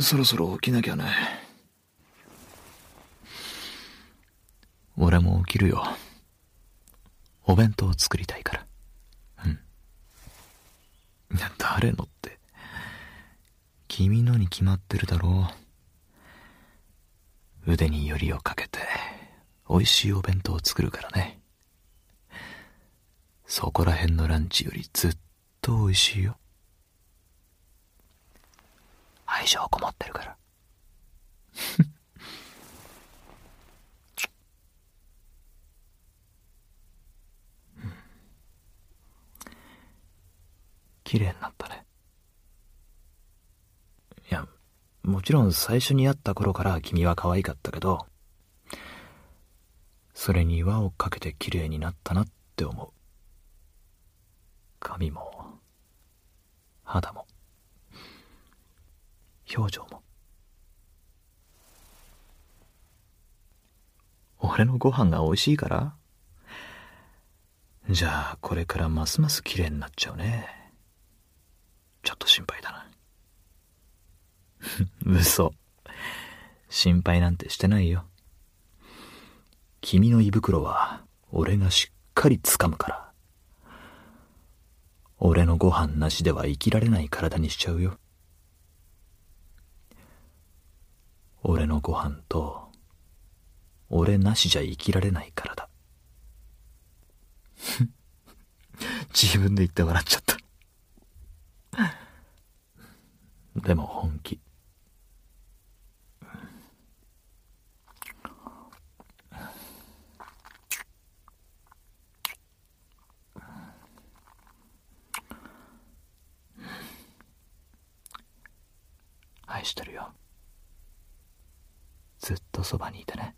そろそろ起きなきゃね。俺も起きるよ。お弁当作りたいから。うん。誰のって。君のに決まってるだろう。腕によりをかけて、美味しいお弁当を作るからね。そこら辺のランチよりずっと美味しいよ。愛情こもってるから。綺麗になったね。いや、もちろん最初に会った頃から君は可愛かったけど、それに輪をかけて綺麗になったなって思う。髪も、肌も、表情も。俺のご飯が美味しいから？じゃあ、これからますます綺麗になっちゃうね。ちょっと心配だな。嘘。心配なんてしてないよ。君の胃袋は俺がしっかり掴むから。俺のご飯なしでは生きられない体にしちゃうよ。俺のご飯と、俺なしじゃ生きられない体。自分で言って笑っちゃった。でも本気。愛してるよ。ずっとそばにいてね。